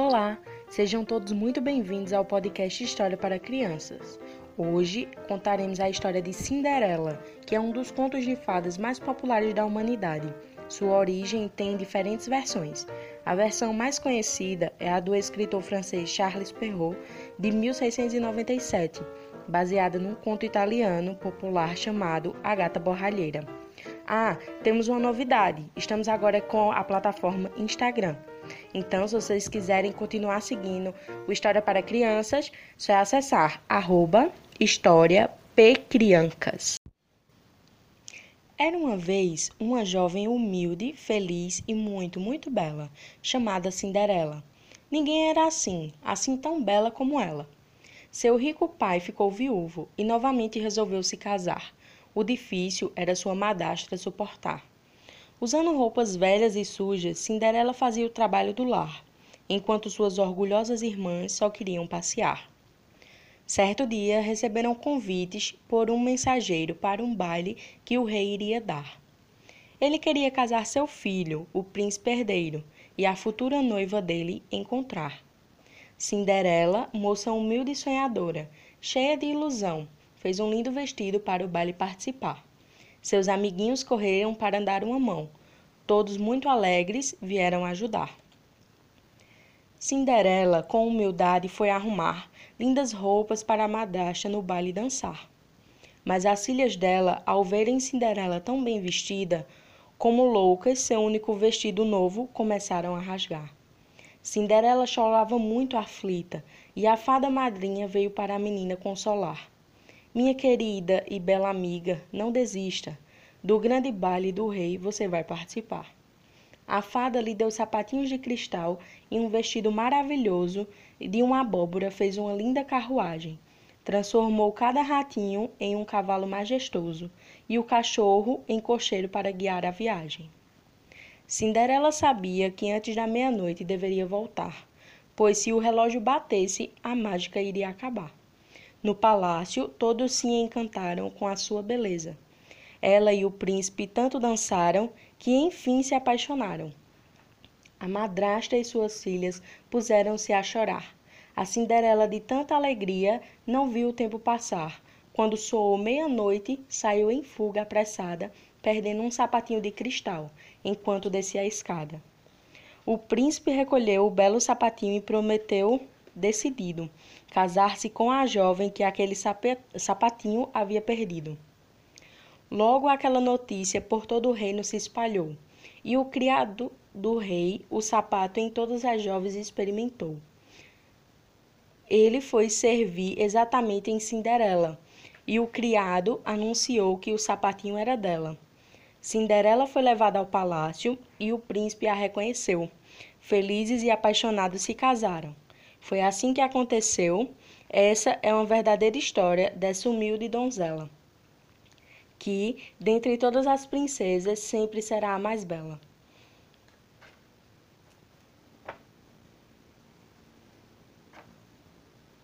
Olá, sejam todos muito bem-vindos ao podcast História para Crianças. Hoje contaremos a história de Cinderela, que é um dos contos de fadas mais populares da humanidade. Sua origem tem diferentes versões. A versão mais conhecida é a do escritor francês Charles Perrault, de 1697, baseada num conto italiano popular chamado A Gata Borralheira. Ah, temos uma novidade. Estamos agora com a plataforma Instagram. Então, se vocês quiserem continuar seguindo o História para Crianças, só é acessar arroba. Era uma vez uma jovem humilde, feliz e muito, muito bela, chamada Cinderela. Ninguém era assim, assim tão bela como ela. Seu rico pai ficou viúvo e novamente resolveu se casar. O difícil era sua madrasta suportar. Usando roupas velhas e sujas, Cinderela fazia o trabalho do lar, enquanto suas orgulhosas irmãs só queriam passear. Certo dia receberam convites por um mensageiro para um baile que o rei iria dar. Ele queria casar seu filho, o príncipe herdeiro, e a futura noiva dele encontrar. Cinderela, moça humilde e sonhadora, cheia de ilusão, fez um lindo vestido para o baile participar. Seus amiguinhos correram para dar uma mão. Todos muito alegres vieram ajudar. Cinderela, com humildade, foi arrumar lindas roupas para a madrasta no baile dançar. Mas as filhas dela, ao verem Cinderela tão bem vestida, como loucas, seu único vestido novo começaram a rasgar. Cinderela chorava muito aflita e a fada madrinha veio para a menina consolar. Minha querida e bela amiga, não desista. Do grande baile do rei você vai participar. A fada lhe deu sapatinhos de cristal e um vestido maravilhoso, e de uma abóbora fez uma linda carruagem. Transformou cada ratinho em um cavalo majestoso e o cachorro em cocheiro para guiar a viagem. Cinderela sabia que antes da meia-noite deveria voltar, pois se o relógio batesse, a mágica iria acabar. No palácio, todos se encantaram com a sua beleza. Ela e o príncipe tanto dançaram que enfim se apaixonaram. A madrasta e suas filhas puseram-se a chorar. A Cinderela, de tanta alegria, não viu o tempo passar. Quando soou meia-noite, saiu em fuga apressada, perdendo um sapatinho de cristal, enquanto descia a escada. O príncipe recolheu o belo sapatinho e prometeu decidido casar-se com a jovem que aquele sapatinho havia perdido. Logo aquela notícia por todo o reino se espalhou, e o criado do rei o sapato em todas as jovens experimentou. Ele foi servir exatamente em Cinderela, e o criado anunciou que o sapatinho era dela. Cinderela foi levada ao palácio e o príncipe a reconheceu. Felizes e apaixonados se casaram. Foi assim que aconteceu. Essa é uma verdadeira história dessa humilde donzela, que, dentre todas as princesas, sempre será a mais bela.